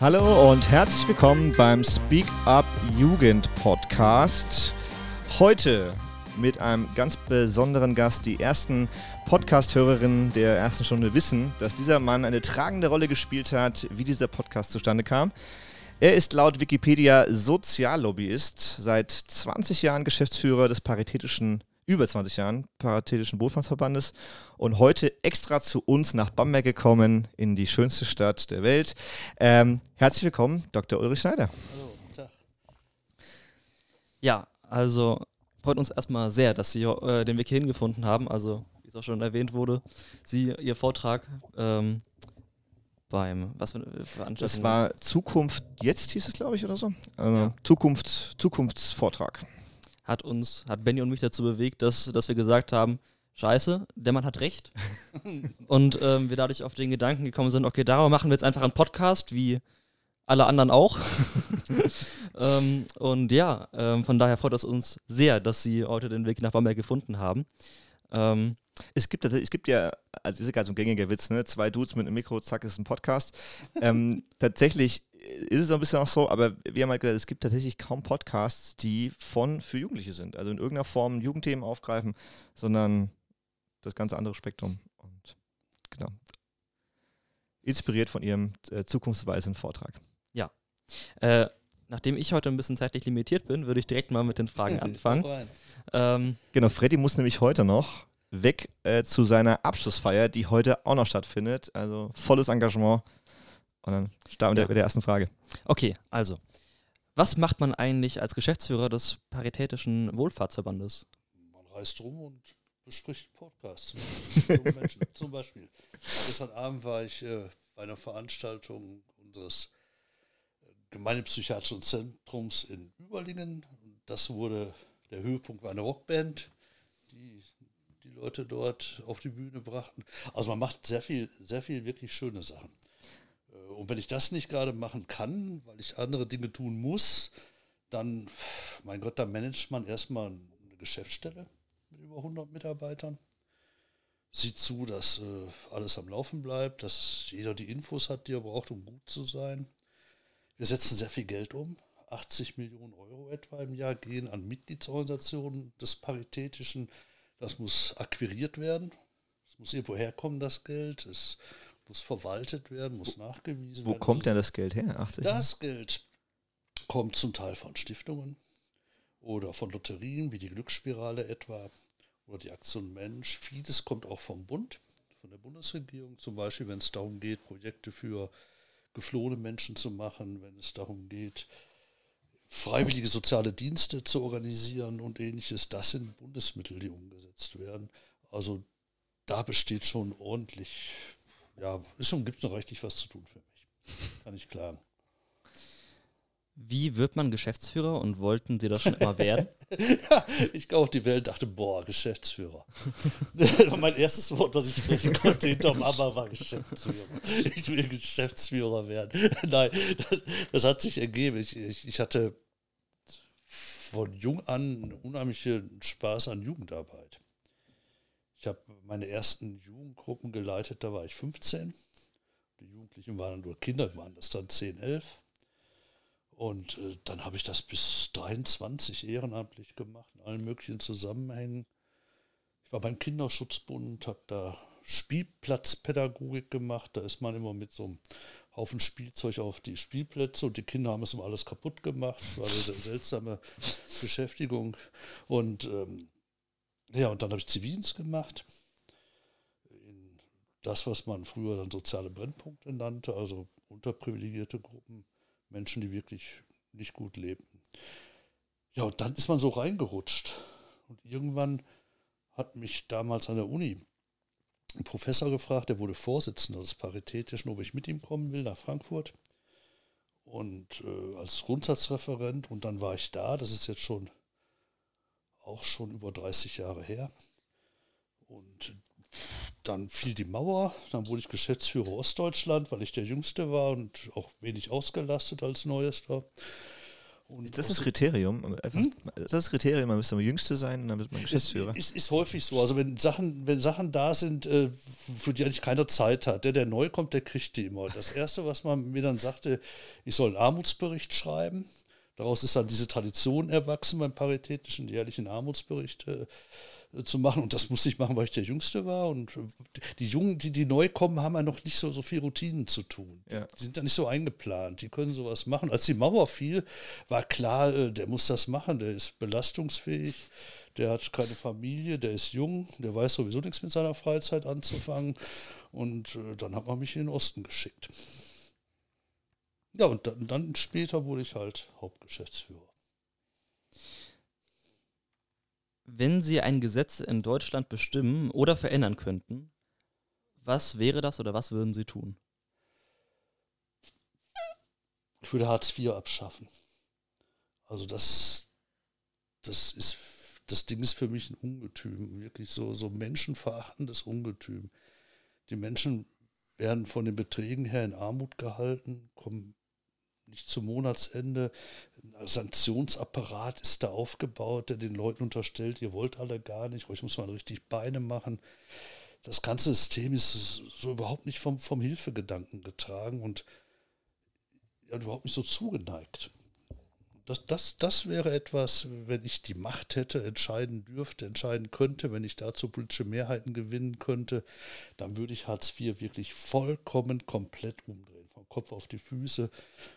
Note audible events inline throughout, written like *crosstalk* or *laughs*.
Hallo und herzlich willkommen beim Speak Up Jugend Podcast. Heute mit einem ganz besonderen Gast. Die ersten Podcast-Hörerinnen der ersten Stunde wissen, dass dieser Mann eine tragende Rolle gespielt hat, wie dieser Podcast zustande kam. Er ist laut Wikipedia Soziallobbyist, seit 20 Jahren Geschäftsführer des paritätischen über 20 Jahren Paritätischen Wohlfahrtsverbandes und heute extra zu uns nach Bamberg gekommen, in die schönste Stadt der Welt. Ähm, herzlich willkommen, Dr. Ulrich Schneider. Hallo, guten Tag. Ja, also freut uns erstmal sehr, dass Sie äh, den Weg hierhin gefunden haben. Also, wie es auch schon erwähnt wurde, Sie, Ihr Vortrag ähm, beim, was für eine Veranstaltung? Das war Zukunft jetzt, hieß es, glaube ich, oder so. Also ja. Zukunfts, Zukunftsvortrag hat uns, hat Benny und mich dazu bewegt, dass, dass wir gesagt haben, scheiße, der Mann hat recht. *laughs* und ähm, wir dadurch auf den Gedanken gekommen sind, okay, darüber machen wir jetzt einfach einen Podcast, wie alle anderen auch. *laughs* ähm, und ja, ähm, von daher freut es uns sehr, dass Sie heute den Weg nach Bamberg gefunden haben. Ähm, es gibt, es gibt ja, also ist ja gerade so ein gängiger Witz, ne? Zwei Dudes mit einem Mikro, zack, ist ein Podcast. Ähm, *laughs* tatsächlich ist es ein bisschen auch so, aber wir haben halt gesagt, es gibt tatsächlich kaum Podcasts, die von für Jugendliche sind. Also in irgendeiner Form Jugendthemen aufgreifen, sondern das ganze andere Spektrum. Und genau. Inspiriert von ihrem äh, zukunftsweisenden Vortrag. Ja. Äh, nachdem ich heute ein bisschen zeitlich limitiert bin, würde ich direkt mal mit den Fragen *laughs* anfangen. ähm, genau, Freddy muss nämlich heute noch weg äh, zu seiner Abschlussfeier, die heute auch noch stattfindet. Also volles Engagement. Und dann starten wir ja. mit der ersten Frage. Okay, also. Was macht man eigentlich als Geschäftsführer des Paritätischen Wohlfahrtsverbandes? Man reist rum und bespricht Podcasts mit *laughs* Menschen. Zum Beispiel. Gestern Abend war ich äh, bei einer Veranstaltung unseres äh, Gemeindepsychiatrischen Zentrums in Überlingen. Das wurde, der Höhepunkt war eine Rockband, die die Leute dort auf die Bühne brachten. Also man macht sehr viel, sehr viel wirklich schöne Sachen. Und wenn ich das nicht gerade machen kann, weil ich andere Dinge tun muss, dann, mein Gott, dann managt man erstmal eine Geschäftsstelle mit über 100 Mitarbeitern. Sieht zu, dass äh, alles am Laufen bleibt, dass jeder die Infos hat, die er braucht, um gut zu sein. Wir setzen sehr viel Geld um. 80 Millionen Euro etwa im Jahr gehen an Mitgliedsorganisationen des Paritätischen. Das muss akquiriert werden. Es muss irgendwo herkommen, das Geld. Es muss verwaltet werden, muss nachgewiesen Wo werden. Wo kommt denn das Geld her? 80 das Geld kommt zum Teil von Stiftungen oder von Lotterien, wie die Glücksspirale etwa oder die Aktion Mensch. Vieles kommt auch vom Bund, von der Bundesregierung, zum Beispiel, wenn es darum geht, Projekte für geflohene Menschen zu machen, wenn es darum geht, freiwillige soziale Dienste zu organisieren und ähnliches. Das sind Bundesmittel, die umgesetzt werden. Also da besteht schon ordentlich ja, ist schon, gibt noch richtig was zu tun für mich. Kann ich klagen. Wie wird man Geschäftsführer und wollten Sie das schon immer werden? *laughs* ja, ich kam auf die Welt und dachte, boah, Geschäftsführer. *laughs* mein erstes Wort, was ich sprechen konnte hinterm Aber, war Geschäftsführer. Ich will Geschäftsführer werden. *laughs* Nein, das, das, hat sich ergeben. Ich, ich, ich hatte von jung an unheimlichen Spaß an Jugendarbeit. Ich habe meine ersten Jugendgruppen geleitet, da war ich 15. Die Jugendlichen waren nur Kinder, waren das dann 10, 11. Und äh, dann habe ich das bis 23 ehrenamtlich gemacht, in allen möglichen Zusammenhängen. Ich war beim Kinderschutzbund, habe da Spielplatzpädagogik gemacht. Da ist man immer mit so einem Haufen Spielzeug auf die Spielplätze und die Kinder haben es immer alles kaputt gemacht. War eine seltsame Beschäftigung. Und ähm, ja, und dann habe ich Zivildienst gemacht. In das, was man früher dann soziale Brennpunkte nannte, also unterprivilegierte Gruppen, Menschen, die wirklich nicht gut lebten. Ja, und dann ist man so reingerutscht. Und irgendwann hat mich damals an der Uni ein Professor gefragt, der wurde Vorsitzender des Paritätischen, ob ich mit ihm kommen will nach Frankfurt. Und äh, als Grundsatzreferent. Und dann war ich da, das ist jetzt schon auch schon über 30 Jahre her. Und dann fiel die Mauer, dann wurde ich Geschäftsführer Ostdeutschland, weil ich der Jüngste war und auch wenig ausgelastet als Neuester. Und Das ist aus- das Kriterium. Einfach, Das ist das Kriterium, man müsste der Jüngste sein und dann wird man Geschäftsführer. Ist, ist, ist häufig so. Also wenn Sachen, wenn Sachen da sind, äh, für die eigentlich keiner Zeit hat, der, der neu kommt, der kriegt die immer. Das Erste, was man mir dann sagte, ich soll einen Armutsbericht schreiben. Daraus ist dann diese Tradition erwachsen, beim paritätischen jährlichen Armutsbericht äh, zu machen. Und das musste ich machen, weil ich der Jüngste war. Und äh, die Jungen, die, die neu kommen, haben ja noch nicht so, so viel Routinen zu tun. Ja. Die sind da nicht so eingeplant. Die können sowas machen. Als die Mauer fiel, war klar, äh, der muss das machen. Der ist belastungsfähig. Der hat keine Familie, der ist jung, der weiß sowieso nichts mit seiner Freizeit anzufangen. Und äh, dann hat man mich in den Osten geschickt. Ja, und dann, dann später wurde ich halt Hauptgeschäftsführer. Wenn Sie ein Gesetz in Deutschland bestimmen oder verändern könnten, was wäre das oder was würden Sie tun? Ich würde Hartz IV abschaffen. Also das, das ist, das Ding ist für mich ein Ungetüm, wirklich so, so menschenverachtendes Ungetüm. Die Menschen werden von den Beträgen her in Armut gehalten, kommen nicht zum Monatsende. Ein Sanktionsapparat ist da aufgebaut, der den Leuten unterstellt, ihr wollt alle gar nicht, euch muss man richtig Beine machen. Das ganze System ist so überhaupt nicht vom, vom Hilfegedanken getragen und überhaupt nicht so zugeneigt. Das, das, das wäre etwas, wenn ich die Macht hätte, entscheiden dürfte, entscheiden könnte, wenn ich dazu politische Mehrheiten gewinnen könnte, dann würde ich Hartz IV wirklich vollkommen komplett umdrehen, Kopf auf die Füße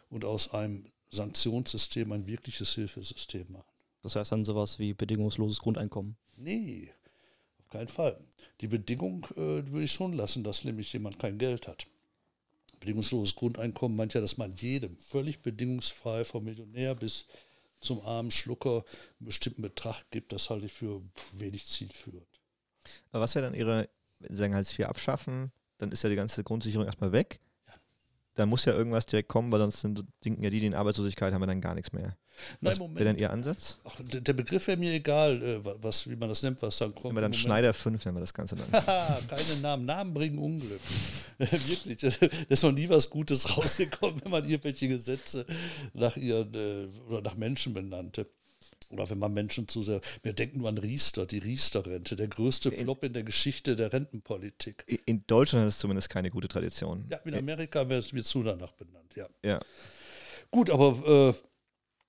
und aus einem Sanktionssystem ein wirkliches Hilfesystem machen. Das heißt dann sowas wie bedingungsloses Grundeinkommen. Nee, auf keinen Fall. Die Bedingung äh, würde ich schon lassen, dass nämlich jemand kein Geld hat. Bedingungsloses Grundeinkommen meint ja, dass man jedem völlig bedingungsfrei, vom Millionär bis zum armen Schlucker, einen bestimmten Betrag gibt. Das halte ich für wenig zielführend. Aber was wäre dann Ihre, wenn Sie sagen Hartz IV abschaffen, dann ist ja die ganze Grundsicherung erstmal weg. Da muss ja irgendwas direkt kommen, weil sonst sind, denken ja die, die in Arbeitslosigkeit haben, wir dann gar nichts mehr. Was wäre denn Ihr Ansatz? Ach, der Begriff wäre mir egal, äh, wa- was, wie man das nennt, was dann kommt. Nennen wir dann Schneider 5, nennen wir das Ganze dann. *laughs* Keine Namen. Namen bringen Unglück. *laughs* Wirklich. Da ist noch nie was Gutes *laughs* rausgekommen, wenn man irgendwelche Gesetze nach ihren äh, oder nach Menschen benannte. Oder wenn man Menschen zu sehr. Wir denken nur an Riester, die Riester-Rente, der größte Flop in der Geschichte der Rentenpolitik. In Deutschland ist es zumindest keine gute Tradition. Ja, in Amerika wird es zu danach benannt, ja. Ja. Gut, aber äh,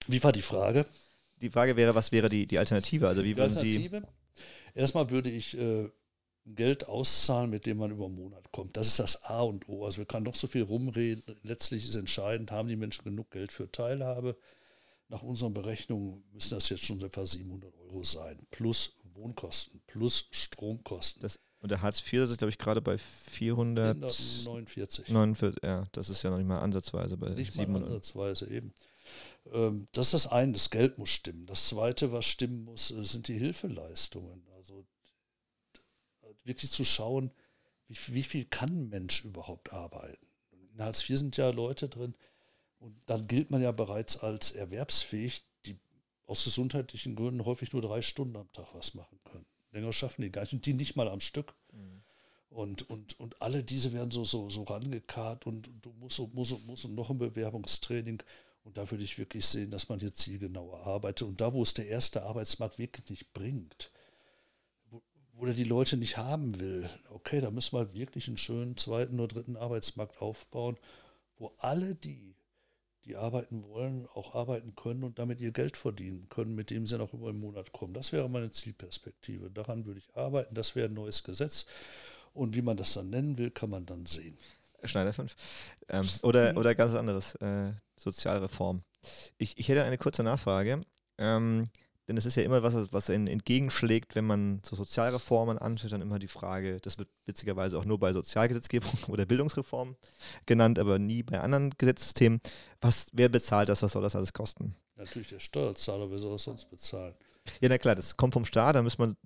wie war die Frage? Die Frage wäre, was wäre die, die Alternative? Also wie Die würden Sie. Alternative? Erstmal würde ich äh, Geld auszahlen, mit dem man über einen Monat kommt. Das ist das A und O. Also wir können doch so viel rumreden. Letztlich ist entscheidend, haben die Menschen genug Geld für Teilhabe? Nach unseren Berechnungen müssen das jetzt schon etwa 700 Euro sein. Plus Wohnkosten, plus Stromkosten. Das, und der Hartz IV, ist, glaube ich, gerade bei 400. 449. 49, ja, das ist ja noch nicht mal ansatzweise bei Nicht mal 700. ansatzweise eben. Ähm, das ist das eine, das Geld muss stimmen. Das zweite, was stimmen muss, äh, sind die Hilfeleistungen. Also wirklich zu schauen, wie, wie viel kann ein Mensch überhaupt arbeiten. In Hartz IV sind ja Leute drin und dann gilt man ja bereits als erwerbsfähig, die aus gesundheitlichen Gründen häufig nur drei Stunden am Tag was machen können. Länger schaffen die gar nicht und die nicht mal am Stück. Und, und, und alle diese werden so, so, so rangekarrt und du musst und musst und musst und noch ein Bewerbungstraining. Und da würde ich wirklich sehen, dass man hier zielgenauer arbeitet. Und da, wo es der erste Arbeitsmarkt wirklich nicht bringt, wo, wo der die Leute nicht haben will, okay, da müssen wir wirklich einen schönen zweiten oder dritten Arbeitsmarkt aufbauen, wo alle die, die arbeiten wollen, auch arbeiten können und damit ihr Geld verdienen können, mit dem sie dann auch über den Monat kommen. Das wäre meine Zielperspektive. Daran würde ich arbeiten. Das wäre ein neues Gesetz. Und wie man das dann nennen will, kann man dann sehen. Schneider 5. Ähm, oder, oder ganz anderes, äh, Sozialreform. Ich, ich hätte eine kurze Nachfrage, ähm, denn es ist ja immer was, was einen entgegenschlägt, wenn man zu Sozialreformen anschaut, dann immer die Frage, das wird witzigerweise auch nur bei Sozialgesetzgebung *laughs* oder Bildungsreform genannt, aber nie bei anderen Gesetzesthemen. Was, wer bezahlt das, was soll das alles kosten? Natürlich der Steuerzahler, wer soll das sonst bezahlen? Ja, na klar, das kommt vom Staat, da muss man,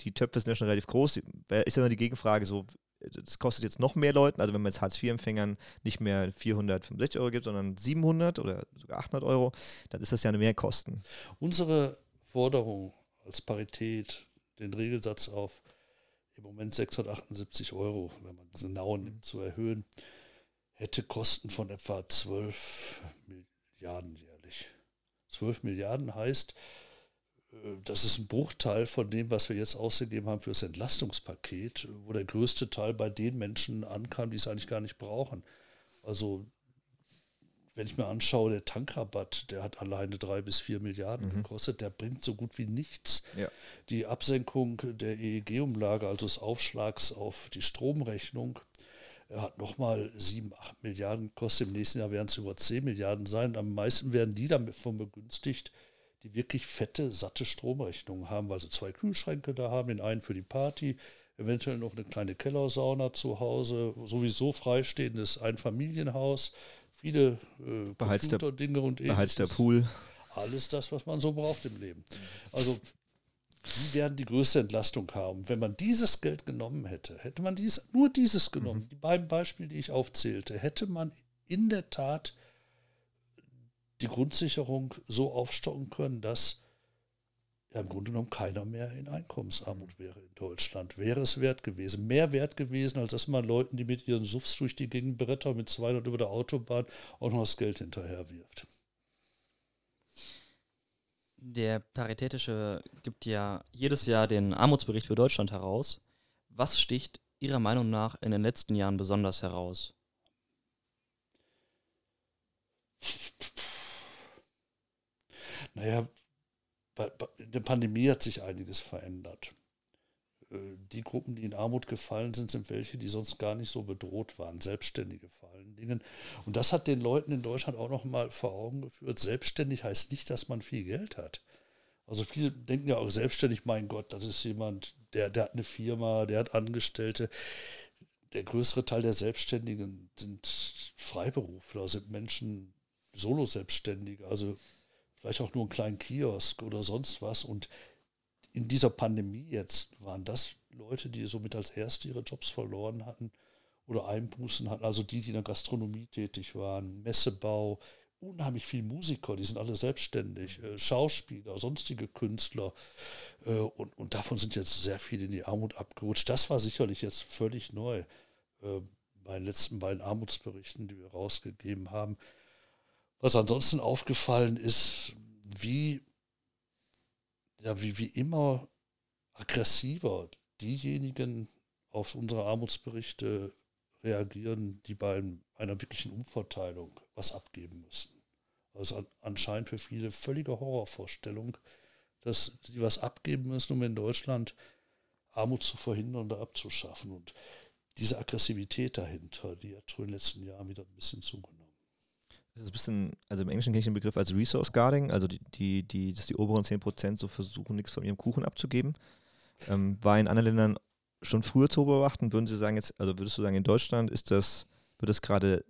die Töpfe sind ja schon relativ groß. Ist ja immer die Gegenfrage so, das kostet jetzt noch mehr Leuten, also wenn man jetzt Hartz-IV-Empfängern nicht mehr 465 Euro gibt, sondern 700 oder sogar 800 Euro, dann ist das ja eine Mehrkosten. Unsere Forderung als Parität, den Regelsatz auf im Moment 678 Euro, wenn man genau nimmt, zu erhöhen, hätte Kosten von etwa 12 Milliarden jährlich. 12 Milliarden heißt, äh, das ist ein Bruchteil von dem, was wir jetzt ausgegeben haben für das Entlastungspaket, wo der größte Teil bei den Menschen ankam, die es eigentlich gar nicht brauchen. Also wenn ich mir anschaue, der Tankrabatt, der hat alleine drei bis vier Milliarden mhm. gekostet, der bringt so gut wie nichts. Ja. Die Absenkung der EEG-Umlage, also des Aufschlags auf die Stromrechnung, hat nochmal sieben, acht Milliarden gekostet. Im nächsten Jahr werden es über zehn Milliarden sein. Am meisten werden die davon begünstigt, die wirklich fette, satte Stromrechnungen haben, weil sie zwei Kühlschränke da haben, den einen für die Party, eventuell noch eine kleine Kellersauna zu Hause, sowieso freistehendes Einfamilienhaus, viele äh, Computerdinge und ähnliches. Beheizter Pool. Alles das, was man so braucht im Leben. Also die werden die größte Entlastung haben. Wenn man dieses Geld genommen hätte, hätte man dies, nur dieses genommen, mhm. die beiden Beispiele, die ich aufzählte, hätte man in der Tat die Grundsicherung so aufstocken können, dass ja im Grunde genommen keiner mehr in Einkommensarmut wäre in Deutschland. Wäre es wert gewesen, mehr wert gewesen, als dass man Leuten, die mit ihren Suffs durch die Gegend brettern mit 200 über der Autobahn, auch noch das Geld hinterher wirft. Der Paritätische gibt ja jedes Jahr den Armutsbericht für Deutschland heraus. Was sticht Ihrer Meinung nach in den letzten Jahren besonders heraus? Naja, in der Pandemie hat sich einiges verändert. Äh, die Gruppen, die in Armut gefallen sind, sind welche, die sonst gar nicht so bedroht waren, Selbstständige vor allen Dingen. Und das hat den Leuten in Deutschland auch noch mal vor Augen geführt. Selbstständig heißt nicht, dass man viel Geld hat. Also viele denken ja auch selbstständig, mein Gott, das ist jemand, der, der hat eine Firma, der hat Angestellte. Der größere Teil der Selbstständigen sind Freiberufler, sind Menschen, Solo-Selbstständige, also vielleicht auch nur einen kleinen Kiosk oder sonst was. Und in dieser Pandemie jetzt waren das Leute, die somit als Erste ihre Jobs verloren hatten oder Einbußen hatten, also die, die in der Gastronomie tätig waren, Messebau, unheimlich viele Musiker, die sind alle selbstständig, äh, Schauspieler, sonstige Künstler äh, und, und davon sind jetzt sehr viele in die Armut abgerutscht. Das war sicherlich jetzt völlig neu äh, bei den letzten beiden Armutsberichten, die wir rausgegeben haben. Was ansonsten aufgefallen ist, wie ja, wie, wie immer aggressiver diejenigen auf unsere Armutsberichte reagieren, die bei einer wirklichen Umverteilung was abgeben müssen. Also anscheinend für viele völlige Horrorvorstellung, dass sie was abgeben müssen, um in Deutschland Armut zu verhindern oder abzuschaffen. Und diese Aggressivität dahinter, die hat schon in den letzten Jahren wieder ein bisschen zugenommen. Das ist ein bisschen, also im Englischen kenne ich den Begriff als Resource Guarding, also die, die, die, dass die oberen 10% so versuchen, nichts von ihrem Kuchen abzugeben. Ähm, war in anderen Ländern schon früher zu beobachten. Würden Sie sagen, jetzt, also würdest du sagen, in Deutschland ist das, wird es gerade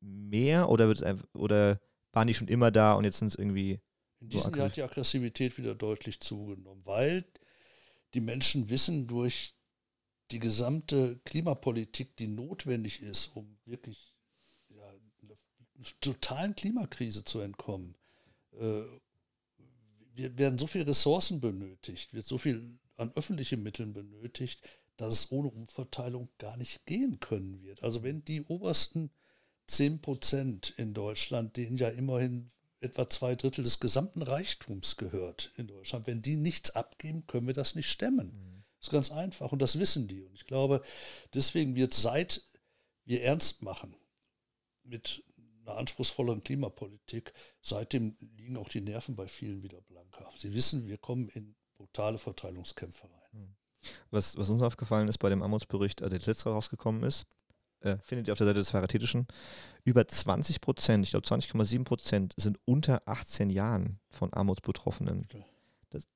mehr oder wird es einfach, oder waren die schon immer da und jetzt sind es irgendwie. In diesem so Jahr hat die Aggressivität wieder deutlich zugenommen, weil die Menschen wissen durch die gesamte Klimapolitik, die notwendig ist, um wirklich totalen Klimakrise zu entkommen. Äh, wir werden so viele Ressourcen benötigt, wird so viel an öffentlichen Mitteln benötigt, dass es ohne Umverteilung gar nicht gehen können wird. Also wenn die obersten 10 Prozent in Deutschland, denen ja immerhin etwa zwei Drittel des gesamten Reichtums gehört in Deutschland, wenn die nichts abgeben, können wir das nicht stemmen. Mhm. Das ist ganz einfach und das wissen die. Und ich glaube, deswegen wird seit wir ernst machen mit einer anspruchsvolleren Klimapolitik. Seitdem liegen auch die Nerven bei vielen wieder blanker. Sie wissen, wir kommen in brutale Verteilungskämpfe rein. Hm. Was, was uns aufgefallen ist bei dem Armutsbericht, also der letzte rausgekommen ist, äh, findet ihr auf der Seite des Paritätischen, über 20 Prozent, ich glaube 20,7 Prozent sind unter 18 Jahren von Armutsbetroffenen. Das,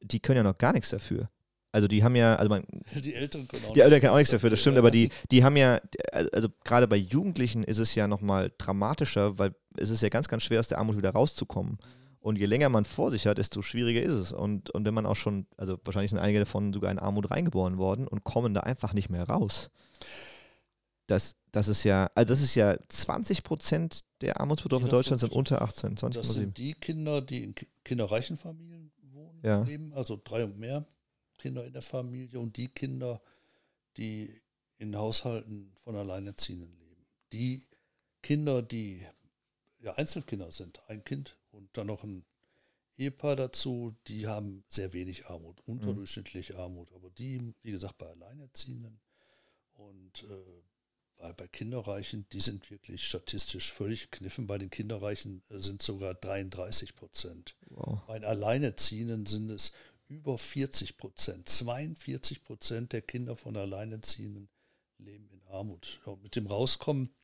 die können ja noch gar nichts dafür. Also die haben ja, also man. *laughs* Die Eltern können auch, die Eltern können auch nichts dafür, das stimmt, aber die, *laughs* die haben ja, also gerade bei Jugendlichen ist es ja nochmal dramatischer, weil es ist ja ganz, ganz schwer, aus der Armut wieder rauszukommen. Und je länger man vor sich hat, desto schwieriger ist es. Und, und wenn man auch schon, also wahrscheinlich sind einige davon sogar in Armut reingeboren worden und kommen da einfach nicht mehr raus. Das, das ist ja, also das ist ja 20 Prozent der Armutsbetroffenen in Deutschland sind unter 18. 20, das sind die Kinder, die in kinderreichen Familien wohnen, ja. leben, also drei und mehr. Kinder in der Familie und die Kinder, die in Haushalten von Alleinerziehenden leben. Die Kinder, die ja, Einzelkinder sind, ein Kind Und dann noch ein Ehepaar dazu, die haben sehr wenig Armut, unterdurchschnittlich Armut. Aber die, wie gesagt, bei Alleinerziehenden und äh, bei, bei Kinderreichen, die sind wirklich statistisch völlig kniffen. Bei den Kinderreichen äh, sind sogar 33 Prozent. Wow. Bei den Alleinerziehenden sind es über 40 Prozent. 42 Prozent der Kinder von Alleinerziehenden leben in Armut. Und mit dem Rauskommen,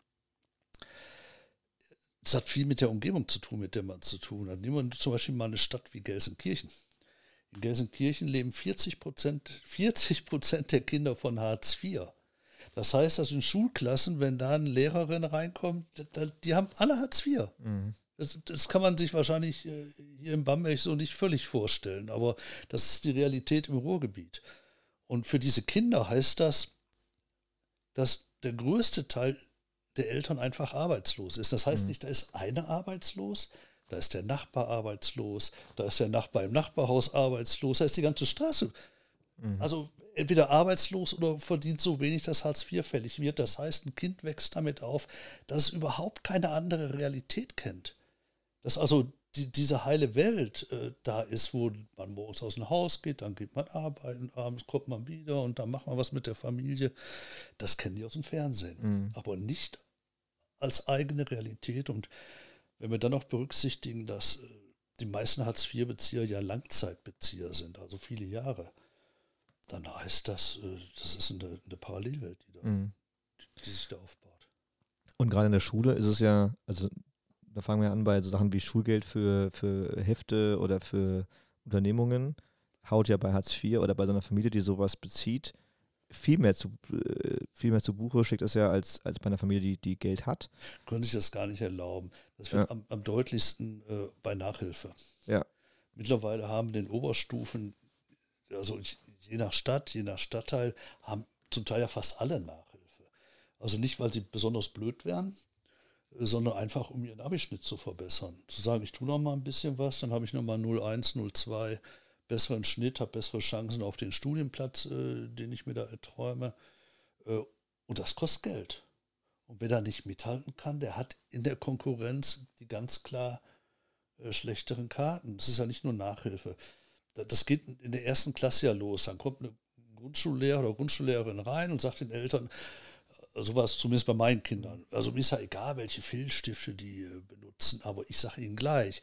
es hat viel mit der Umgebung zu tun, mit der man zu tun hat. Nehmen wir zum Beispiel mal eine Stadt wie Gelsenkirchen. In Gelsenkirchen leben 40 Prozent 40 Prozent der Kinder von Hartz IV. Das heißt, dass in Schulklassen, wenn da eine Lehrerin reinkommt, die haben alle Hartz IV. Mhm. Das, das, kann man sich wahrscheinlich äh, hier in Bamberg so nicht völlig vorstellen, aber das ist die Realität im Ruhrgebiet. Und für diese Kinder heißt das, dass der größte Teil der Eltern einfach arbeitslos ist. Das heißt mhm. nicht, da ist einer arbeitslos, da ist der Nachbar arbeitslos, da ist der Nachbar im Nachbarhaus arbeitslos, da ist die ganze Straße. Mhm. Also entweder arbeitslos oder verdient so wenig, dass Hartz IV fällig wird. Das heißt, ein Kind wächst damit auf, dass es überhaupt keine andere Realität kennt. Dass also die, diese heile Welt äh, da ist, wo man morgens aus dem Haus geht, dann geht man arbeiten, abends kommt man wieder und dann macht man was mit der Familie. Das kennen die aus dem Fernsehen, mhm. aber nicht als eigene Realität. Und wenn wir dann noch berücksichtigen, dass äh, die meisten Hartz-IV-Bezieher ja Langzeitbezieher sind, also viele Jahre, dann heißt das, äh, das ist eine, eine Parallelwelt, die, da, mhm. die, sich da aufbaut. Und gerade in der Schule ist es ja, also da fangen wir an bei so Sachen wie Schulgeld für, für Hefte oder für Unternehmungen, haut ja bei Hartz IV oder bei so einer Familie, die sowas bezieht, viel mehr zu, äh, viel mehr zu Buche schickt es ja als, als bei einer Familie, die, die Geld hat. Können sich das gar nicht erlauben. Das wird ja. am, am, deutlichsten äh, bei Nachhilfe. Ja. Mittlerweile haben den Oberstufen, also je nach Stadt, je nach Stadtteil, haben zum Teil ja fast alle Nachhilfe. Also nicht, weil sie besonders blöd wären, sondern einfach, um ihren Abischnitt zu verbessern. Zu sagen, ich tue noch mal ein bisschen was, dann habe ich noch mal 01, 02, besseren Schnitt, habe bessere Chancen auf den Studienplatz, äh, den ich mir da erträume. Äh, und das kostet Geld. Und wer da nicht mithalten kann, der hat in der Konkurrenz die ganz klar äh, schlechteren Karten. Das ist ja nicht nur Nachhilfe. Das geht in der ersten Klasse ja los. Dann kommt eine Grundschullehrer oder Grundschullehrerin rein und sagt den Eltern, so war es zumindest bei meinen Kindern. Also mir ist ja egal, welche Filzstifte die äh, benutzen, aber ich sage Ihnen gleich,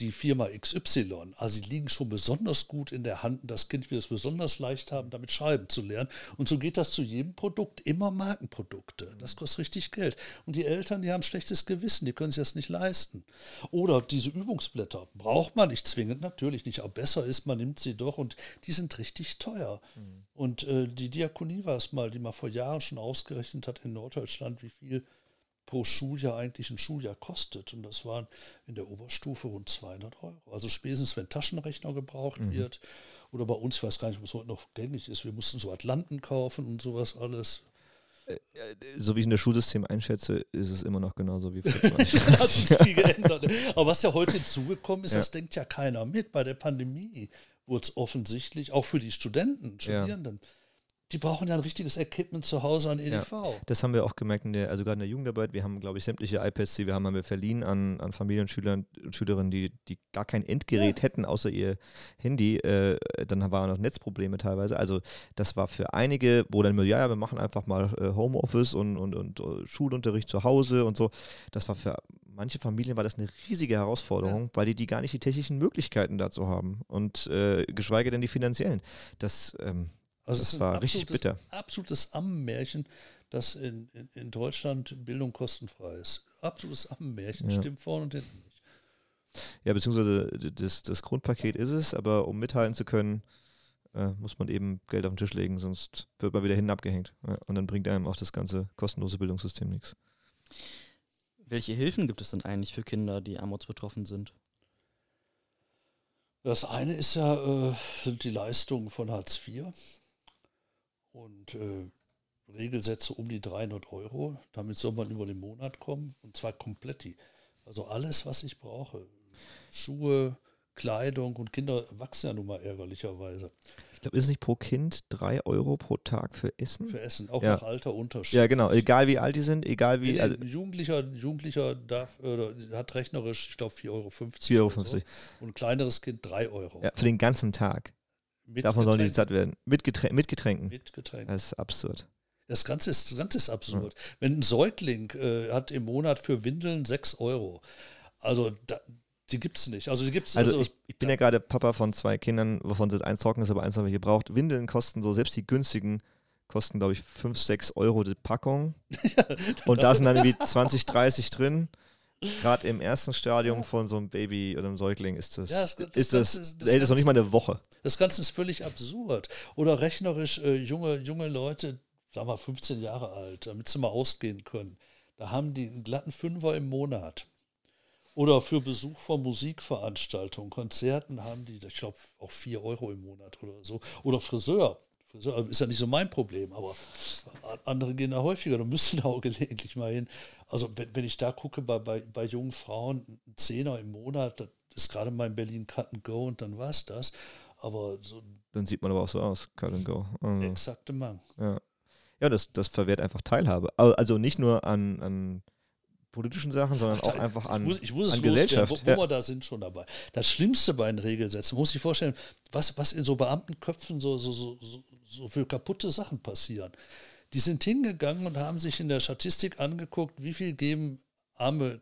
die Firma XY, also sie liegen schon besonders gut in der Hand. Das Kind wird es besonders leicht haben, damit schreiben zu lernen. Und so geht das zu jedem Produkt, immer Markenprodukte. Das kostet richtig Geld. Und die Eltern, die haben schlechtes Gewissen, die können sich das nicht leisten. Oder diese Übungsblätter, braucht man nicht zwingend, natürlich nicht, aber besser ist, man nimmt sie doch und die sind richtig teuer. Mhm. Und äh, die Diakonie war es mal, die mal vor Jahren schon ausgerechnet hat in Norddeutschland, wie viel pro Schuljahr eigentlich ein Schuljahr kostet. Und das waren in der Oberstufe rund 200 Euro. Also spätestens, wenn Taschenrechner gebraucht mhm. wird. Oder bei uns, ich weiß gar nicht, ob es heute noch gängig ist, wir mussten so Atlanten kaufen und sowas alles. Äh, äh, so wie ich in das Schulsystem einschätze, ist es immer noch genauso wie vor 20 Jahren. hat sich *laughs* viel geändert. Aber was ja heute hinzugekommen ist, ja. das denkt ja keiner mit. Bei der Pandemie wurde es offensichtlich, auch für die Studenten, Studierenden, ja die brauchen ja ein richtiges Equipment zu Hause an EDV. Ja, das haben wir auch gemerkt, in der, also gerade in der Jugendarbeit. Wir haben, glaube ich, sämtliche iPads, die wir haben, haben wir verliehen an, an Familien und Schüler und Schülerinnen, die, die gar kein Endgerät ja. hätten, außer ihr Handy. Äh, dann waren noch Netzprobleme teilweise. Also das war für einige, wo dann, ja, ja, wir machen einfach mal äh, Homeoffice und, und, und uh, Schulunterricht zu Hause und so. Das war für manche Familien war das eine riesige Herausforderung, ja. weil die, die gar nicht die technischen Möglichkeiten dazu haben und äh, geschweige denn die finanziellen. Das ähm, also das war richtig bitter. Absolutes Ammenmärchen, dass in, in, in, Deutschland Bildung kostenfrei ist. Absolutes Ammenmärchen, ja. stimmt vorne und hinten nicht. Ja, beziehungsweise das, das Grundpaket ist es, aber um mithalten zu können, äh, muss man eben Geld auf den Tisch legen, sonst wird man wieder hinten abgehängt. Ja, und dann bringt einem auch das ganze kostenlose Bildungssystem nichts. Welche Hilfen gibt es denn eigentlich für Kinder, die armutsbetroffen sind? Das eine ist ja, äh, sind die Leistungen von Hartz IV und äh, Regelsätze um die 300 Euro. Damit soll man über den Monat kommen und zwar komplett. Also alles, was ich brauche. Schuhe, Kleidung und Kinder wachsen ja nun mal ärgerlicherweise. Ich glaube, ist es nicht pro Kind 3 Euro pro Tag für Essen? Für Essen, auch Ja. nach Alter Unterschied. ja, genau. Egal wie alt die sind, egal wie. Nee, Also ein Jugendlicher, Jugendlicher darf, oder hat rechnerisch, ich glaube, 4,50 Euro. 4,50 Euro. So. Und ein kleineres Kind 3 Euro. Ja, für den ganzen Tag. Mit Davon sollen die satt werden. Mit, Geträn mit Getränken. Mit Getränken. Das ist absurd. Das Ganze ist, das Ganze ist absurd. Wenn ein Säugling äh, hat im Monat für Windeln 6 Euro. Also da, die gibt es nicht. Also die gibt's Also, ich, ich bin ja gerade Papa von zwei Kindern, wovon sie eins trocken ist, aber eins noch welche braucht. Windeln kosten so, selbst die günstigen kosten, glaube ich, 5, 6 Euro die Packung. *laughs* Und da sind dann *laughs* irgendwie 20, 30 drin. Gerade im ersten Stadium von so einem Baby oder einem Säugling ist das, Ja, das- das ist das, das das hält das noch nicht mal eine Woche. Das Ganze ist völlig absurd. Oder rechnerisch äh, junge, junge Leute, sag mal 15 Jahre alt, damit sie mal ausgehen können. Da haben die einen glatten Fünfer im Monat. Oder für Besuch von Musikveranstaltungen, Konzerten haben die, ich glaube, auch 4 Euro im Monat oder so. Oder Friseur. Also ist ja nicht so mein Problem, aber andere gehen da häufiger, da müssen da auch *laughs* gelegentlich mal hin. Also wenn, wenn ich da gucke, bei, bei, bei jungen Frauen, ein Zehner im Monat, das ist gerade mal in Berlin Cut and Go und dann war es das. Aber so Dann sieht man aber auch so aus, Cut and Go. Also, exakte Mang. ja, ja das, das verwehrt einfach Teilhabe. Al- Also nicht nur an, an politischen Sachen, sondern auch einfach ich an, muss, ich muss es an Gesellschaft. Wo, wo Ja. wir da sind schon dabei. Das Schlimmste bei den Regelsätzen, muss ich vorstellen, was, was in so Beamtenköpfen so, so, so, so, so für kaputte Sachen passieren. Die sind hingegangen und haben sich in der Statistik angeguckt, wie viel geben arme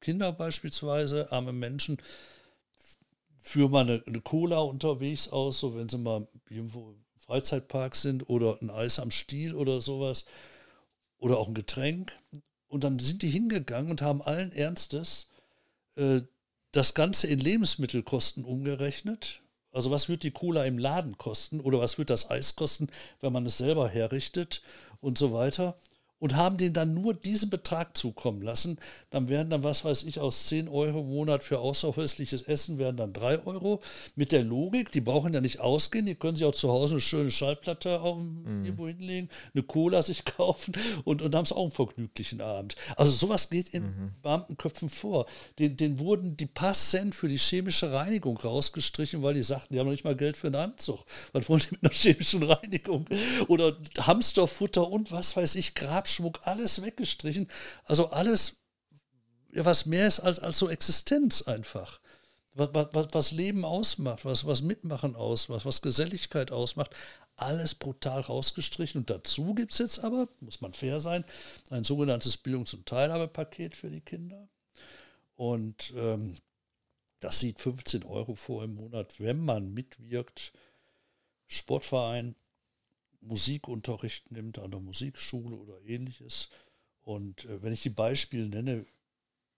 Kinder beispielsweise, arme Menschen für mal eine, eine Cola unterwegs aus, so wenn sie mal irgendwo im Freizeitpark sind oder ein Eis am Stiel oder sowas oder auch ein Getränk. Und dann sind die hingegangen und haben allen Ernstes äh, das Ganze in Lebensmittelkosten umgerechnet. Also was wird die Cola im Laden kosten oder was wird das Eis kosten, wenn man es selber herrichtet und so weiter. Und haben denen dann nur diesen Betrag zukommen lassen. Dann wären dann, was weiß ich, aus 10 Euro im Monat für außerhäusliches Essen wären dann 3 Euro. Mit der Logik, die brauchen ja nicht ausgehen, die können sich auch zu Hause eine schöne Schallplatte auf, irgendwo hinlegen, eine Cola sich *laughs* kaufen und, und haben es auch einen vergnüglichen Abend. Also sowas geht in Beamtenköpfen vor. Den, den wurden die paar Cent für die chemische Reinigung rausgestrichen, weil die sagten, die haben noch nicht mal Geld für einen Anzug. Was wollen die mit einer *laughs* chemischen Reinigung? Oder Hamsterfutter und was weiß ich, Grabschmuck, alles weggestrichen. Also alles, was mehr ist als, als so Existenz einfach. Was, was, was Leben ausmacht, was, was Mitmachen ausmacht, was Geselligkeit ausmacht, alles brutal rausgestrichen. Und dazu gibt es jetzt aber, muss man fair sein, ein sogenanntes Bildungs- und Teilhabepaket für die Kinder. Und ähm, das sieht 15 Euro vor im Monat, wenn man mitwirkt, Sportverein, Musikunterricht nimmt an der Musikschule oder ähnliches. Und äh, wenn ich die Beispiele nenne,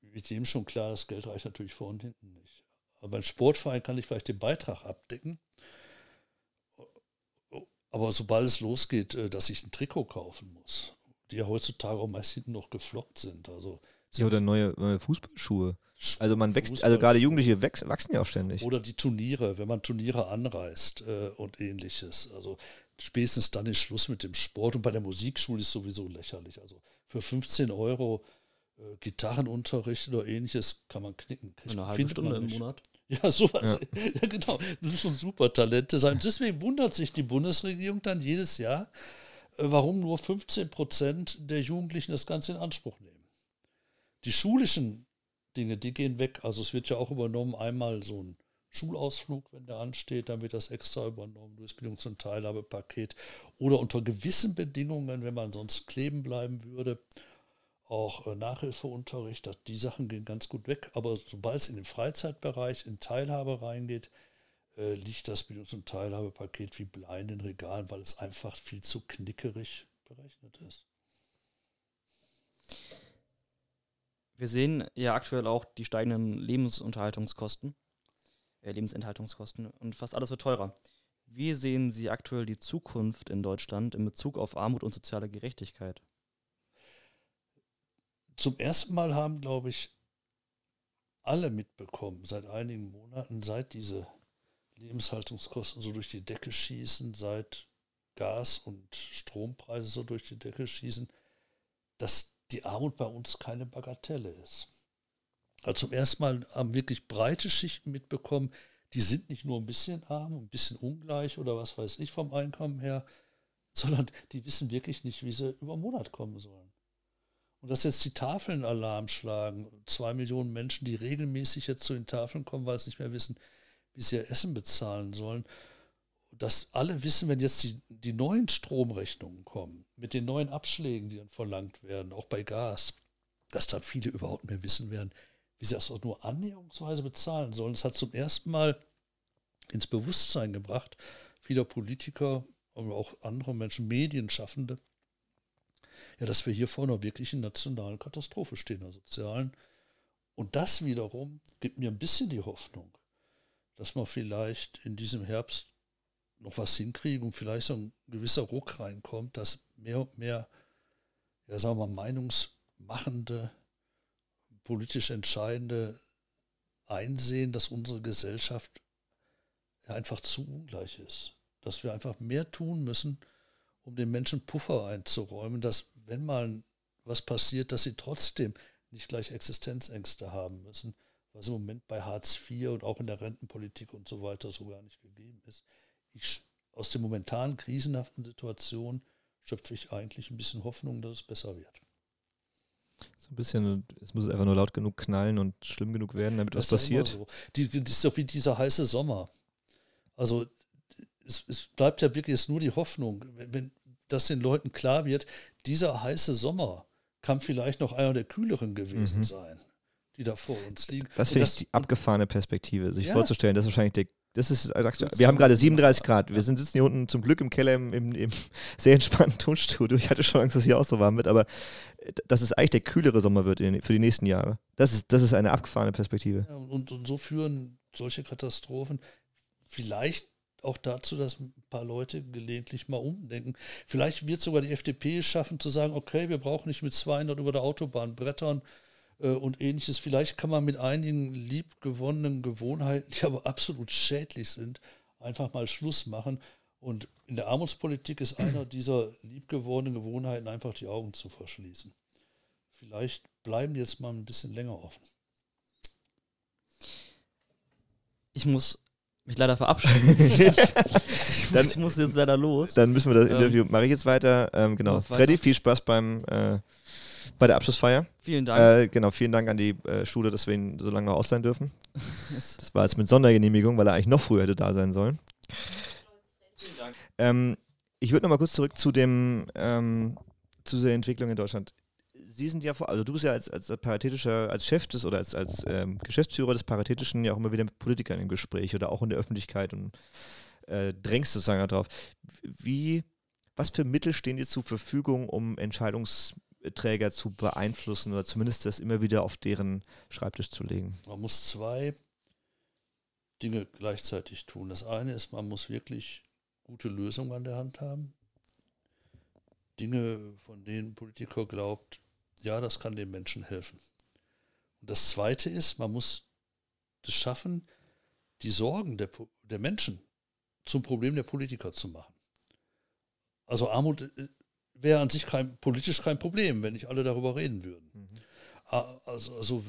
wird jedem schon klar, das Geld reicht natürlich vor und hinten nicht. Aber ein Sportverein kann ich vielleicht den Beitrag abdecken. Aber sobald es losgeht, äh, dass ich ein Trikot kaufen muss, die ja heutzutage auch meist hinten noch geflockt sind. Also Ja, oder neue, neue Fußballschuhe. Also man wächst, also gerade Jugendliche wachsen ja auch ständig. Oder die Turniere, wenn man Turniere anreist äh, und ähnliches. Also spätestens dann ist Schluss mit dem Sport. Und bei der Musikschule ist sowieso lächerlich. Also für 15 Euro äh, Gitarrenunterricht oder ähnliches kann man knicken. Kriegt- Eine halbe Stunde im. Monat. *laughs* Ja, sowas. *laughs* Ja. genau. Das müssen super Talente sein. Deswegen wundert sich die Bundesregierung dann jedes Jahr, äh, warum nur 15 Prozent der Jugendlichen das Ganze in Anspruch nehmen. Die schulischen Dinge, die gehen weg. Also es wird ja auch übernommen, einmal so ein Schulausflug, wenn der ansteht, dann wird das extra übernommen durch Bildungs- und Teilhabepaket. Oder unter gewissen Bedingungen, wenn man sonst kleben bleiben würde, auch äh, Nachhilfeunterricht, die Sachen gehen ganz gut weg. Aber sobald es in den Freizeitbereich, in Teilhabe reingeht, äh, liegt das Bildungs- und Teilhabepaket wie Blei in den Regalen, weil es einfach viel zu knickerig berechnet ist. Wir sehen ja aktuell auch die steigenden Lebensunterhaltungskosten, Lebensenthaltungskosten und fast alles wird teurer. Wie sehen Sie aktuell die Zukunft in Deutschland in Bezug auf Armut und soziale Gerechtigkeit? Zum ersten Mal haben, glaube ich, alle mitbekommen, seit einigen Monaten, seit diese Lebenshaltungskosten so durch die Decke schießen, seit Gas- und Strompreise so durch die Decke schießen, dass die Armut bei uns keine Bagatelle ist. Also zum ersten Mal haben wirklich breite Schichten mitbekommen, die sind nicht nur ein bisschen arm, ein bisschen ungleich oder was weiß ich vom Einkommen her, *laughs* sondern die wissen wirklich nicht, wie sie über einen Monat kommen sollen. Und dass jetzt die Tafeln Alarm schlagen, zwei Millionen Menschen, die regelmäßig jetzt zu den Tafeln kommen, weil sie nicht mehr wissen, wie sie ihr Essen bezahlen sollen, dass alle wissen, wenn jetzt die, die neuen Stromrechnungen kommen, mit den neuen Abschlägen, die dann verlangt werden, auch bei Gas, dass da viele überhaupt mehr wissen werden, wie sie das auch nur annäherungsweise bezahlen sollen. Das hat zum ersten Mal ins Bewusstsein gebracht, vieler Politiker, aber auch andere Menschen, Medienschaffende, ja, dass wir hier vor einer wirklichen nationalen Katastrophe stehen, einer sozialen. Und das wiederum gibt mir ein bisschen die Hoffnung, dass wir vielleicht in diesem Herbst noch was hinkriegen und vielleicht so ein gewisser Ruck reinkommt, dass mehr und mehr, ja, sagen wir mal, meinungsmachende, politisch Entscheidende einsehen, dass unsere Gesellschaft einfach zu ungleich ist. Dass wir einfach mehr tun müssen, um den Menschen Puffer einzuräumen, dass wenn mal was passiert, dass sie trotzdem nicht gleich Existenzängste haben müssen, was im Moment bei Hartz IV und auch in der Rentenpolitik und so weiter so gar nicht gegeben ist. Ich, aus der momentanen krisenhaften Situation schöpfe ich eigentlich ein bisschen Hoffnung, dass es besser wird. So ein bisschen, es muss einfach nur laut genug knallen und schlimm genug werden, damit das was passiert. So. Die, die, ist doch wie dieser heiße Sommer. Also es, es bleibt ja wirklich nur die Hoffnung, wenn, wenn dass den Leuten klar wird, dieser heiße Sommer kann vielleicht noch einer der kühleren gewesen mhm. sein, die da vor uns liegen. Das finde ich die abgefahrene Perspektive, sich ja. vorzustellen, das ist wahrscheinlich der das ist, sagst du, wir haben gerade 37 Grad. Wir sind, sitzen hier unten zum Glück im Keller im, im, im, *laughs* sehr entspannten Tonstudio. Ich hatte schon Angst, dass hier auch so warm wird, aber dass es eigentlich der kühlere Sommer wird in, für die nächsten Jahre. Das ist, das ist eine abgefahrene Perspektive. Ja, und, und so führen solche Katastrophen vielleicht auch dazu, dass ein paar Leute gelegentlich mal umdenken. Vielleicht wird sogar die FDP es schaffen zu sagen, okay, wir brauchen nicht mit 200 über der Autobahn brettern äh, und ähnliches. Vielleicht kann man mit einigen liebgewonnenen Gewohnheiten, die aber absolut schädlich sind, einfach mal Schluss machen. Und in der Armutspolitik ist einer dieser liebgewonnenen Gewohnheiten einfach die Augen zu verschließen. Vielleicht bleiben die jetzt mal ein bisschen länger offen. Ich muss mich leider verabschieden. *laughs* ich, dann, ich muss jetzt leider los. Dann müssen wir das ähm, Interview, mache ich jetzt weiter. Ähm, genau. Freddy, viel Spaß beim äh, bei der Abschlussfeier. Vielen Dank. Äh, genau, vielen Dank an die äh, Schule, dass wir ihn so lange noch ausleihen dürfen. *laughs* das war jetzt mit Sondergenehmigung, weil er eigentlich noch früher hätte da sein sollen. Vielen Dank. Ähm, ich würde noch mal kurz zurück zu dem ähm, zu der Entwicklung in Deutschland. Sie sind ja vor, also du bist ja als, als paritätischer, als Chef des oder als, als ähm, Geschäftsführer des Paritätischen ja auch immer wieder mit Politikern im Gespräch oder auch in der Öffentlichkeit und äh, drängst sozusagen darauf. Wie, was für Mittel stehen dir zur Verfügung, um Entscheidungsträger zu beeinflussen oder zumindest das immer wieder auf deren Schreibtisch zu legen? Man muss zwei Dinge gleichzeitig tun. Das eine ist, man muss wirklich gute Lösungen an der Hand haben. Dinge, von denen Politiker glaubt, ja, das kann den Menschen helfen. Und das Zweite ist, man muss es schaffen, die Sorgen der, der Menschen zum Problem der Politiker zu machen. Also Armut äh, wäre an sich kein, politisch kein Problem, wenn nicht alle darüber reden würden. Mhm. Also, also,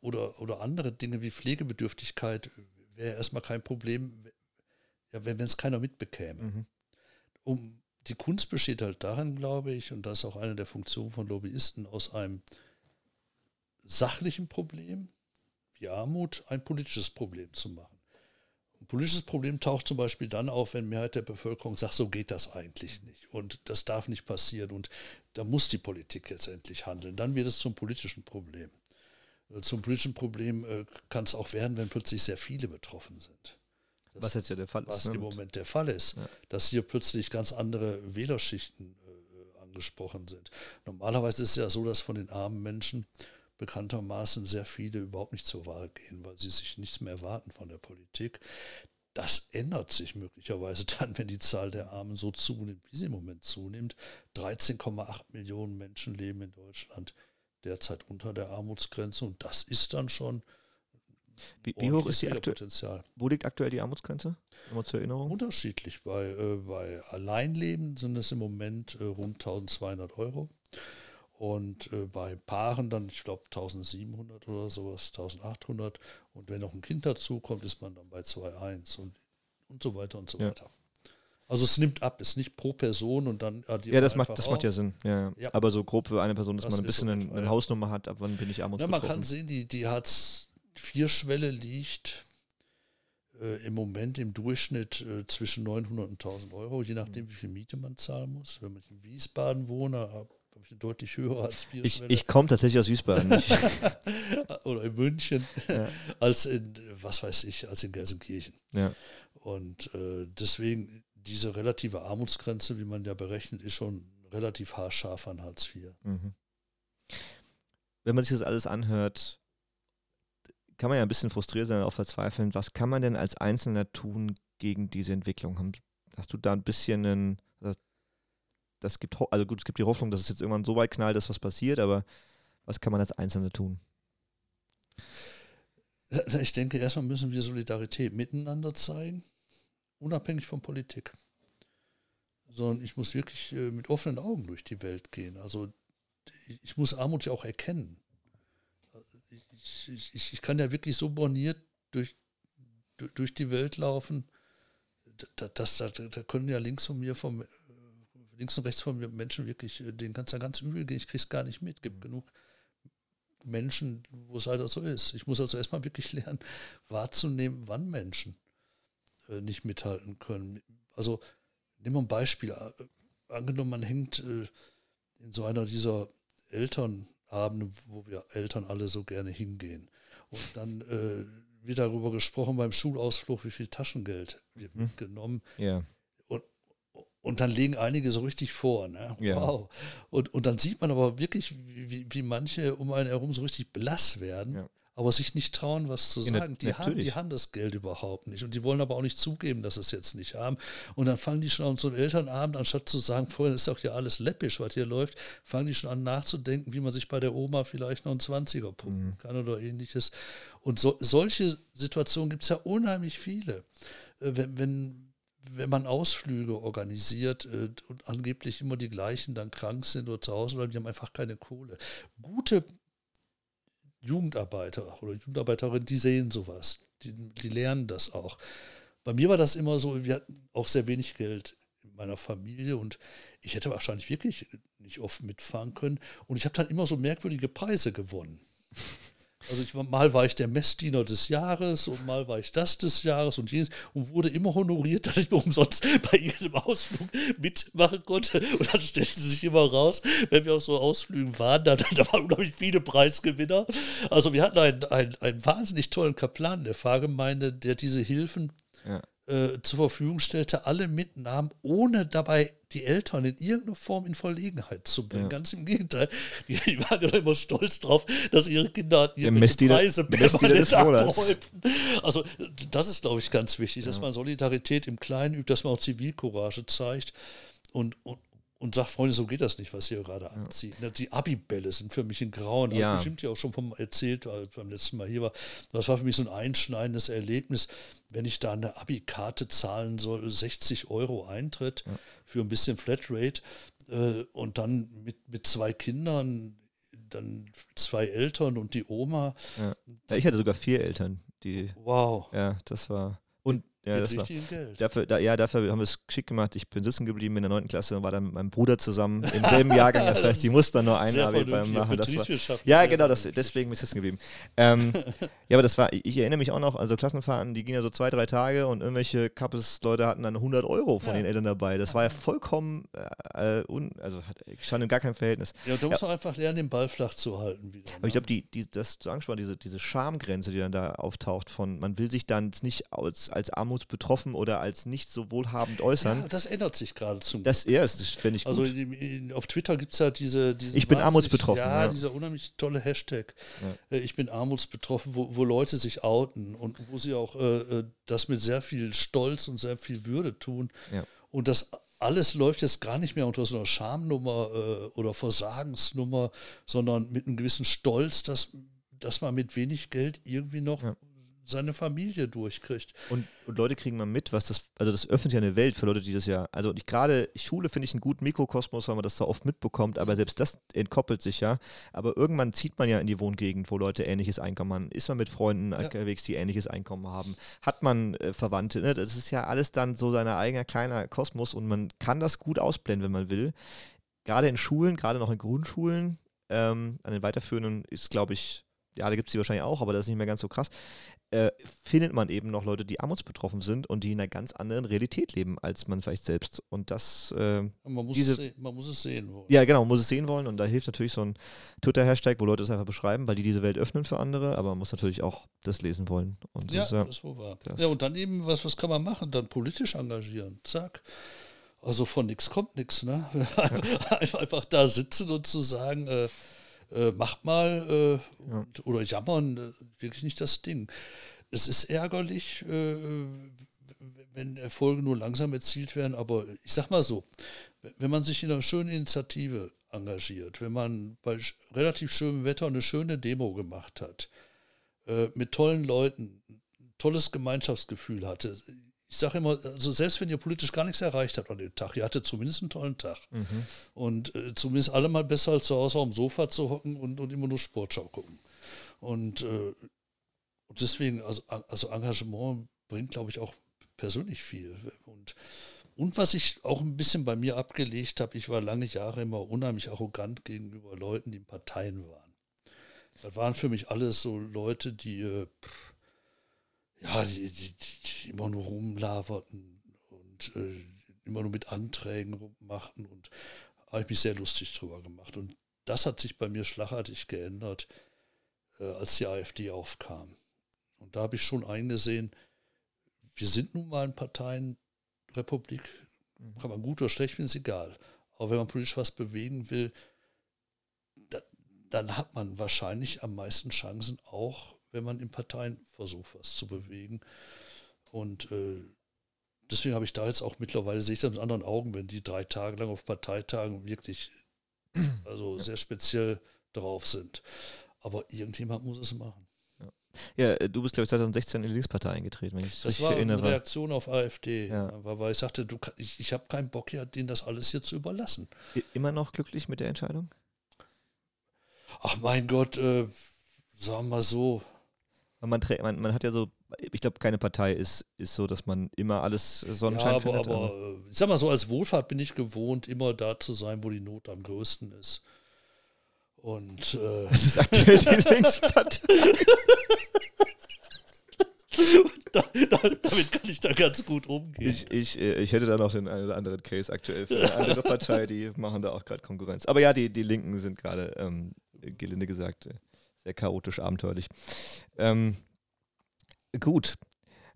oder, oder andere Dinge wie Pflegebedürftigkeit wäre erstmal kein Problem, ja, wenn es keiner mitbekäme. Mhm. Um die Kunst besteht halt darin, glaube ich, und das ist auch eine der Funktionen von Lobbyisten, aus einem sachlichen Problem wie Armut ein politisches Problem zu machen. Ein politisches Problem taucht zum Beispiel dann auf, wenn Mehrheit der Bevölkerung sagt, so geht das eigentlich nicht und das darf nicht passieren und da muss die Politik jetzt endlich handeln. Dann wird es zum politischen Problem. Zum politischen Problem äh, kann es auch werden, wenn plötzlich sehr viele betroffen sind. Das, was jetzt ja der Fall ist. Was ne? im Moment der Fall ist. Ja. Dass hier plötzlich ganz andere Wählerschichten äh, angesprochen sind. Normalerweise ist es ja so, dass von den armen Menschen bekanntermaßen sehr viele überhaupt nicht zur Wahl gehen, weil sie sich nichts mehr erwarten von der Politik. Das ändert sich möglicherweise *laughs* dann, wenn die Zahl der Armen so zunimmt, wie sie im Moment zunimmt. 13,8 Millionen Menschen leben in Deutschland derzeit unter der Armutsgrenze und das ist dann schon wie, wie hoch ist die aktuell? Wo liegt aktuell die Armutsgrenze? Nochmal zur Erinnerung. Unterschiedlich. Bei, äh, bei Alleinleben sind es im Moment äh, rund 1200 Euro. Und äh, bei Paaren dann, ich glaube, 1700 oder sowas, 1800. Und wenn noch ein Kind dazu kommt, ist man dann bei 2,1 und, und so weiter und so Ja. weiter. Also es nimmt ab, ist nicht pro Person und dann addiert Ja, das macht, das macht ja. Sinn. Ja. Ja. Aber so grob für eine Person, dass Das man ein bisschen eine, eine. Hausnummer hat, ab wann bin ich Ja, man kann sehen, die, die Hartz-IV-Schwelle liegt äh, im Moment im Durchschnitt äh, zwischen 900 und 1000 Euro, je nachdem, wie viel Miete man zahlen muss. Wenn man in Wiesbaden wohne, habe ich eine deutlich höhere ich Hartz-IV-Schwelle. ich komme tatsächlich aus Wiesbaden. Ich, *laughs* Oder in München, Ja. *laughs* als in, was weiß ich, als in Gelsenkirchen. ja. Und äh, deswegen diese relative Armutsgrenze, wie man ja berechnet, ist schon relativ haarscharf an Hartz IV. Mhm. Wenn man sich das alles anhört, kann man ja ein bisschen frustriert sein, auch verzweifeln. Was kann man denn als Einzelner tun gegen diese Entwicklung? Hast du da ein bisschen einen, das, gibt, also gut, es gibt die Hoffnung, dass es jetzt irgendwann so weit knallt, dass was passiert, aber was kann man als Einzelner tun? *laughs* Ich denke, erstmal müssen wir Solidarität miteinander zeigen, unabhängig von Politik. Sondern ich muss wirklich äh, mit offenen Augen durch die Welt gehen. Also ich- muss Armut ja auch erkennen. Ich, ich, ich, kann ja wirklich so borniert durch, du- durch die Welt laufen, da, das, da, können ja links von mir, vom, links und rechts von mir Menschen wirklich, äh, denen kann es ja ganz übel gehen, ich krieg's gar nicht mit. gibt genug Menschen, wo es leider so ist. Ich muss also erstmal wirklich lernen, *laughs* wahrzunehmen, wann Menschen äh, nicht mithalten können. Also nehmen wir ein Beispiel. Äh, Angenommen, man hängt äh, in so einer dieser Elternabende, wo wir Eltern alle so gerne hingehen. Und dann äh, wird darüber gesprochen beim Schulausflug, wie viel Taschengeld wird Mhm. mitgenommen. Ja. Und dann legen einige so richtig vor. Ne? Ja. Wow. Und, und dann sieht man aber wirklich, wie, wie, manche um einen herum so richtig blass werden, Ja. aber sich nicht trauen, was zu Ja, sagen. die, haben, die haben das Geld überhaupt nicht. Und die wollen aber auch nicht zugeben, dass sie es jetzt nicht haben. Und dann fangen die schon an, so einem Elternabend, anstatt zu sagen, vorhin ist doch ja alles läppisch, was hier läuft, fangen die schon an nachzudenken, wie man sich bei der Oma vielleicht noch einen 20er pumpen Mhm. kann oder ähnliches. Und so, solche Situationen gibt es ja unheimlich viele. Äh, Wenn, wenn, wenn man Ausflüge organisiert äh, und angeblich immer die gleichen dann krank sind oder zu Hause bleiben, die haben einfach keine Kohle. Gute Jugendarbeiter oder Jugendarbeiterinnen, die sehen sowas, die, die lernen das auch. Bei mir war das immer so, wir hatten auch sehr wenig Geld in meiner Familie und ich hätte wahrscheinlich wirklich nicht oft mitfahren können. Und ich habe dann immer so merkwürdige Preise gewonnen. Also ich mal war ich der Messdiener des Jahres und mal war ich das des Jahres und jenes und wurde immer honoriert, dass ich umsonst *laughs* bei jedem Ausflug mitmachen konnte. Und dann stellte sich immer raus, wenn wir auf so Ausflügen waren, da, *laughs* da waren unglaublich viele Preisgewinner. Also wir hatten einen, einen, einen wahnsinnig tollen Kaplan der Pfarrgemeinde, der diese Hilfen Ja. Äh, zur Verfügung stellte, alle mitnahm, ohne dabei die Eltern in irgendeiner Form in Verlegenheit zu bringen. Ja. Ganz im Gegenteil. Die, die waren ja immer stolz drauf, dass ihre Kinder Messdiener- Preise permanent abräumen. Also das ist, glaube ich, ganz wichtig, dass man Solidarität im Kleinen übt, dass man auch Zivilcourage zeigt und, und, und sagt, Freunde, so geht das nicht, was ihr gerade anzieht. Ne, Die Abibälle sind für mich ein Grauen. Ja. Habe bestimmt ja auch schon vom erzählt, weil ich beim letzten Mal hier war. Das war für mich so ein einschneidendes Erlebnis, wenn ich da eine Abi-Karte zahlen soll, 60 Euro Eintritt für ein bisschen Flatrate äh, und dann mit, mit zwei Kindern, dann zwei Eltern und die Oma. Ja, ich hatte sogar vier Eltern, die, Wow. ja, das war, ja, mit das war, Geld. Dafür, da, ja, dafür haben wir es geschickt gemacht. Ich bin sitzen geblieben in der 9. Klasse und war dann mit meinem Bruder zusammen im selben *laughs* Jahrgang. Das heißt, die mussten dann nur ein Abi beim machen. Das war, ja, genau, das, deswegen bin ich sitzen geblieben. Ähm, *laughs* ja, aber das war, ich erinnere mich auch noch, also Klassenfahrten, die gingen ja so zwei, drei Tage und irgendwelche Kappes-Leute hatten dann 100 Euro von Ja. den Eltern dabei. Das war ja vollkommen, äh, un, also hat, stand in gar keinem Verhältnis. Ja, da muss man einfach lernen, den Ball flach zu halten wieder. Aber ich glaube, die, die, das du angesprochen, diese, diese Schamgrenze, die dann da auftaucht, von man will sich dann nicht als, als armutsbetroffen oder als nicht so wohlhabend äußern. ja, das ändert sich gerade zum Das, ja, das finde ich gut. Also in, in, auf Twitter gibt es ja diese, diese. Ich bin armutsbetroffen, Ja, ja. dieser unheimlich tolle Hashtag. Äh, Ich bin armutsbetroffen, wo, wo Leute sich outen und wo sie auch äh, äh, das mit sehr viel Stolz und sehr viel Würde tun. Ja. Und das alles läuft jetzt gar nicht mehr unter so einer Schamnummer äh, oder Versagensnummer, sondern mit einem gewissen Stolz, dass, dass man mit wenig Geld irgendwie noch Ja. Seine Familie durchkriegt. Und, und Leute kriegen mal mit, was das, also das öffnet ja eine Welt für Leute, die das ja, also ich gerade Schule finde ich einen guten Mikrokosmos, weil man das da oft mitbekommt, aber selbst das entkoppelt sich ja. Aber irgendwann zieht man ja in die Wohngegend, wo Leute ähnliches Einkommen haben. Ist man mit Freunden ja. unterwegs, die ähnliches Einkommen haben? Hat man äh, Verwandte? Ne? Das ist ja alles dann so sein eigener kleiner Kosmos und man kann das gut ausblenden, wenn man will. Gerade in Schulen, gerade noch in Grundschulen, ähm, an den weiterführenden ist, glaube ich, ja, da gibt es die wahrscheinlich auch, aber das ist nicht mehr ganz so krass äh, findet man eben noch Leute, die armutsbetroffen sind und die in einer ganz anderen Realität leben, als man vielleicht selbst. Und das. Äh, man, muss diese, es man muss es sehen wollen. Ja, genau, man muss es sehen wollen. Und da hilft natürlich so ein Twitter-Hashtag, wo Leute es einfach beschreiben, weil die diese Welt öffnen für andere. Aber man muss natürlich auch das lesen wollen. Und ja, das, ja, das ist wohl wahr. Ja, und dann eben, was, was kann man machen? Dann politisch engagieren. Zack. Also von nichts kommt nichts. Ne? *laughs* einfach, einfach da sitzen und zu sagen, äh, äh, macht mal äh, ja. und, oder jammern, äh, wirklich nicht das Ding. Es ist ärgerlich, äh, wenn Erfolge nur langsam erzielt werden, aber ich sag mal so, wenn man sich in einer schönen Initiative engagiert, wenn man bei relativ schönem Wetter eine schöne Demo gemacht hat, äh, mit tollen Leuten, tolles Gemeinschaftsgefühl hatte, ich sage immer, also selbst wenn ihr politisch gar nichts erreicht habt an dem Tag, ihr hattet zumindest einen tollen Tag. Mhm. Und äh, zumindest alle mal besser als zu Hause auf dem Sofa zu hocken und, und immer nur Sportschau gucken. Und, äh, und deswegen, also, also Engagement bringt, glaube ich, auch persönlich viel. Und, und was ich auch ein bisschen bei mir abgelegt habe, ich war lange Jahre immer unheimlich arrogant gegenüber Leuten, die in Parteien waren. Das waren für mich alles so Leute, die. Äh, pff, ja, die, die, die immer nur rumlaverten und äh, immer nur mit Anträgen rummachten und habe ich mich sehr lustig drüber gemacht. Und das hat sich bei mir schlagartig geändert, äh, als die AfD aufkam. Und da habe ich schon eingesehen, wir sind nun mal eine Parteienrepublik, mhm. kann man gut oder schlecht finden, ist egal. Aber wenn man politisch was bewegen will, da, dann hat man wahrscheinlich am meisten Chancen auch wenn man in Parteien versucht, was zu bewegen. Und äh, deswegen habe ich da jetzt auch mittlerweile, sehe ich das mit anderen Augen, wenn die drei Tage lang auf Parteitagen wirklich also sehr speziell drauf sind. Aber irgendjemand muss es machen. Ja, äh, du bist, glaube ich, 2016 in die Linkspartei eingetreten, wenn ich das war erinnere. eine Reaktion auf AfD, ja. weil, weil ich sagte, du, ich, ich habe keinen Bock, ja, denen das alles hier zu überlassen. Immer noch glücklich mit der Entscheidung? Ach mein Gott, äh, sagen wir mal so, man, man, man hat ja so, ich glaube, keine Partei ist, ist so, dass man immer alles Sonnenschein ja, aber, findet. Aber äh, ich sag mal so, als Wohlfahrt bin ich gewohnt, immer da zu sein, wo die Not am größten ist. Und äh, *laughs* das ist aktuell die *laughs* Linkspartei. da, da, damit kann ich da ganz gut umgehen. Ich, ich, äh, ich hätte da noch den einen oder anderen Case aktuell für eine andere *laughs* Partei, die machen da auch gerade Konkurrenz. Aber ja, die, die Linken sind gerade, ähm, gelinde gesagt, äh, sehr chaotisch abenteuerlich. Ähm, gut.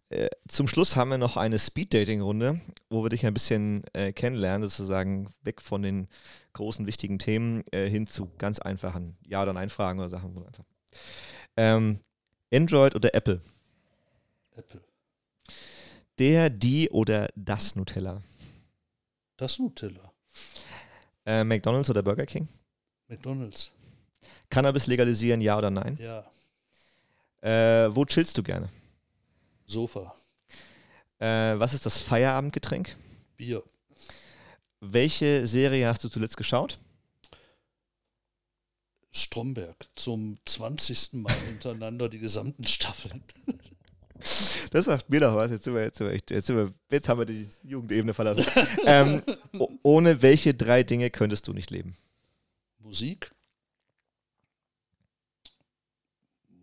Äh, zum Schluss haben wir noch eine Speed-Dating-Runde, wo wir dich ein bisschen äh, kennenlernen, sozusagen weg von den großen, wichtigen Themen äh, hin zu ganz einfachen Ja- oder Nein-Fragen oder Sachen. Einfach. Ähm, Android oder Apple? Apple. Der, die oder das Nutella? Das Nutella. Äh, McDonalds oder Burger King? McDonalds. Cannabis legalisieren, ja oder nein? Ja. Äh, wo chillst du gerne? Sofa. Äh, was ist das Feierabendgetränk? Bier. Welche Serie hast du zuletzt geschaut? Stromberg zum 20. Mal hintereinander die gesamten Staffeln. *laughs* Das sagt mir doch was. Jetzt, sind wir, jetzt, sind wir, jetzt, sind wir, jetzt haben wir die Jugendebene verlassen. ähm, *laughs* ohne welche drei Dinge könntest du nicht leben? Musik,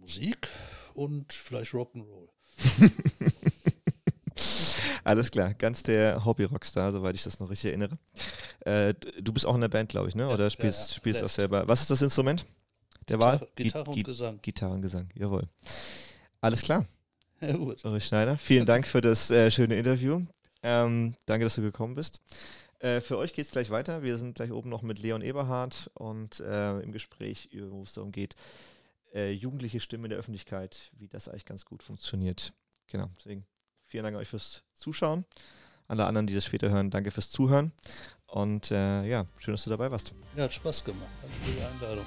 Musik und vielleicht Rock'n'Roll. *laughs* Alles klar, ganz der Hobby-Rockstar, soweit ich das noch richtig erinnere. Äh, du bist auch in der Band, glaube ich, ne? oder spielst, ja, ja. spielst das selber? Was ist das Instrument der Wahl? Gitarre und Gesang. Gitarre und Gesang, jawohl. Alles klar. *laughs* Ja, gut. Ulrich Schneider, vielen *laughs* Dank für das äh, schöne Interview. Ähm, danke, dass du gekommen bist. Äh, für euch geht es gleich weiter. Wir sind gleich oben noch mit Leon Eberhardt und äh, im Gespräch, wo es darum geht, äh, jugendliche Stimme in der Öffentlichkeit, wie das eigentlich ganz gut funktioniert. Genau, deswegen vielen Dank euch fürs Zuschauen. Alle anderen, die das später hören, danke fürs Zuhören. Und äh, ja, schön, dass du dabei warst. Ja, hat Spaß gemacht. Danke für die Einladung.